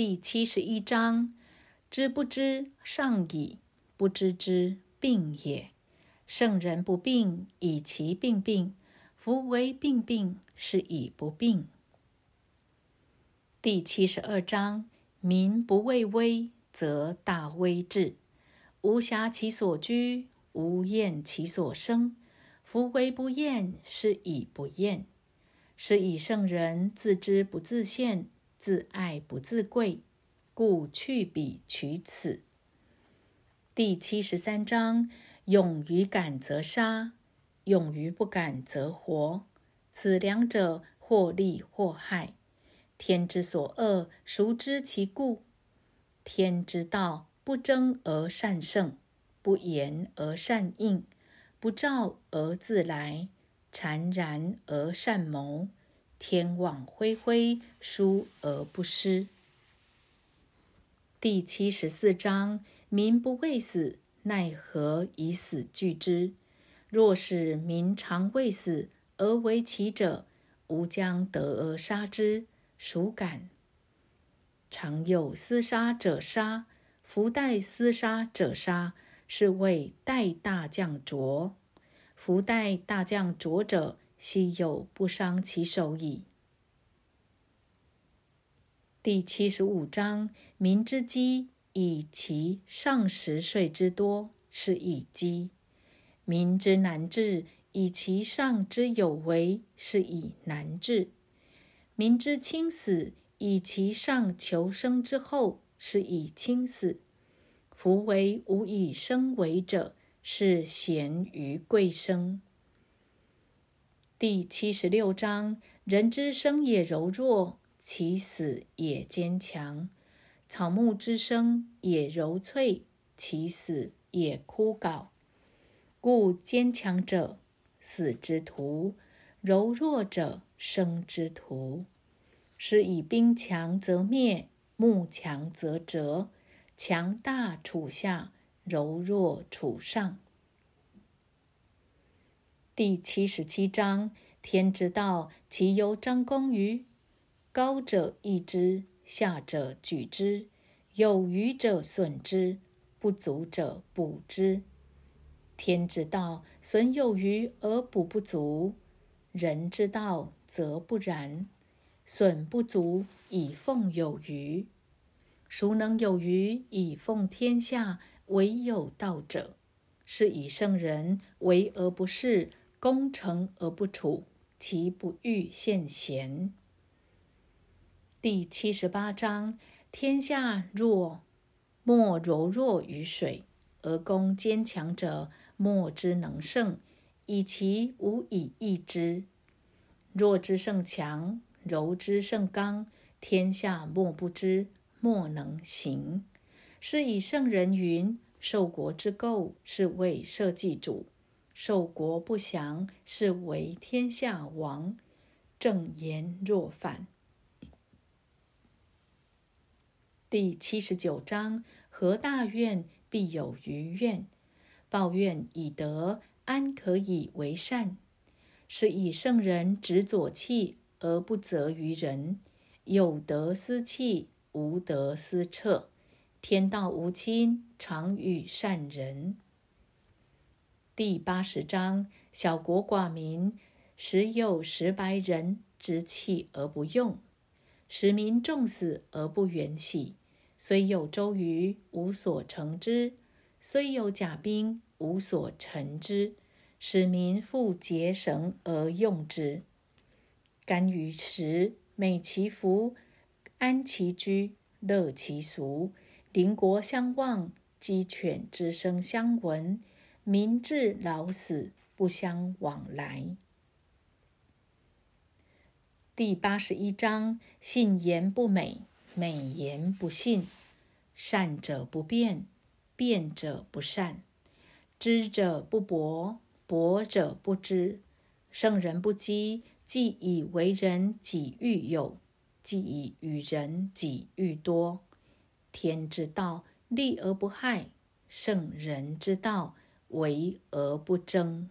第七十一章：知不知，上矣；不知之，病也。圣人不病，以其病病；夫为病病，是以不病。第七十二章：民不畏危，则大威至；无暇其所居，无厌其所生。夫为不厌，是以不厌。是以圣人自知不自见。自爱不自贵，故去彼取此。第七十三章：勇于敢则杀，勇于不敢则活。此两者，或利或害。天之所恶，孰知其故？天之道，不争而善胜，不言而善应，不召而自来，谗然而善谋。天网恢恢，疏而不失。第七十四章：民不畏死，奈何以死惧之？若使民常畏死而为其者，吾将得而杀之，孰敢？常有厮杀者杀，夫待厮杀者杀，是谓待大将浊。夫待大将浊者。昔有不伤其手矣。第七十五章：民之饥，以其上十岁之多，是以饥；民之难治，以其上之有为，是以难治；民之轻死，以其上求生之厚，是以轻死。夫为无以生为者，是贤于贵生。第七十六章：人之生也柔弱，其死也坚强；草木之生也柔脆，其死也枯槁。故坚强者死之徒，柔弱者生之徒。是以兵强则灭，木强则折。强大处下，柔弱处上。第七十七章：天之道，其由张弓于高者抑之，下者举之；有余者损之，不足者补之。天之道，损有余而补不足；人之道则不然，损不足以奉有余。孰能有余以奉天下？唯有道者。是以圣人为而不恃。攻城而不处，其不欲献贤。第七十八章：天下若莫柔弱于水，而攻坚强者，莫之能胜，以其无以易之。弱之胜强，柔之胜刚，天下莫不知，莫能行。是以圣人云：受国之垢，是谓社稷主。受国不祥，是为天下王。正言若反。第七十九章：何大怨，必有余怨。报怨以德，安可以为善？是以圣人执左契而不责于人，有德思气，无德思彻。天道无亲，常与善人。第八十章：小国寡民，时有十百人之气而不用，使民重死而不远徙。虽有周瑜，无所成之；虽有甲兵，无所成之。使民复结绳而用之。甘于食，美其服，安其居，乐其俗。邻国相望，鸡犬之声相闻。民至老死不相往来。第八十一章：信言不美，美言不信。善者不辩，辩者不善；知者不博，博者不知。圣人不积，既以为人己欲有，既以与人己欲多。天之道，利而不害；圣人之道，为而不争。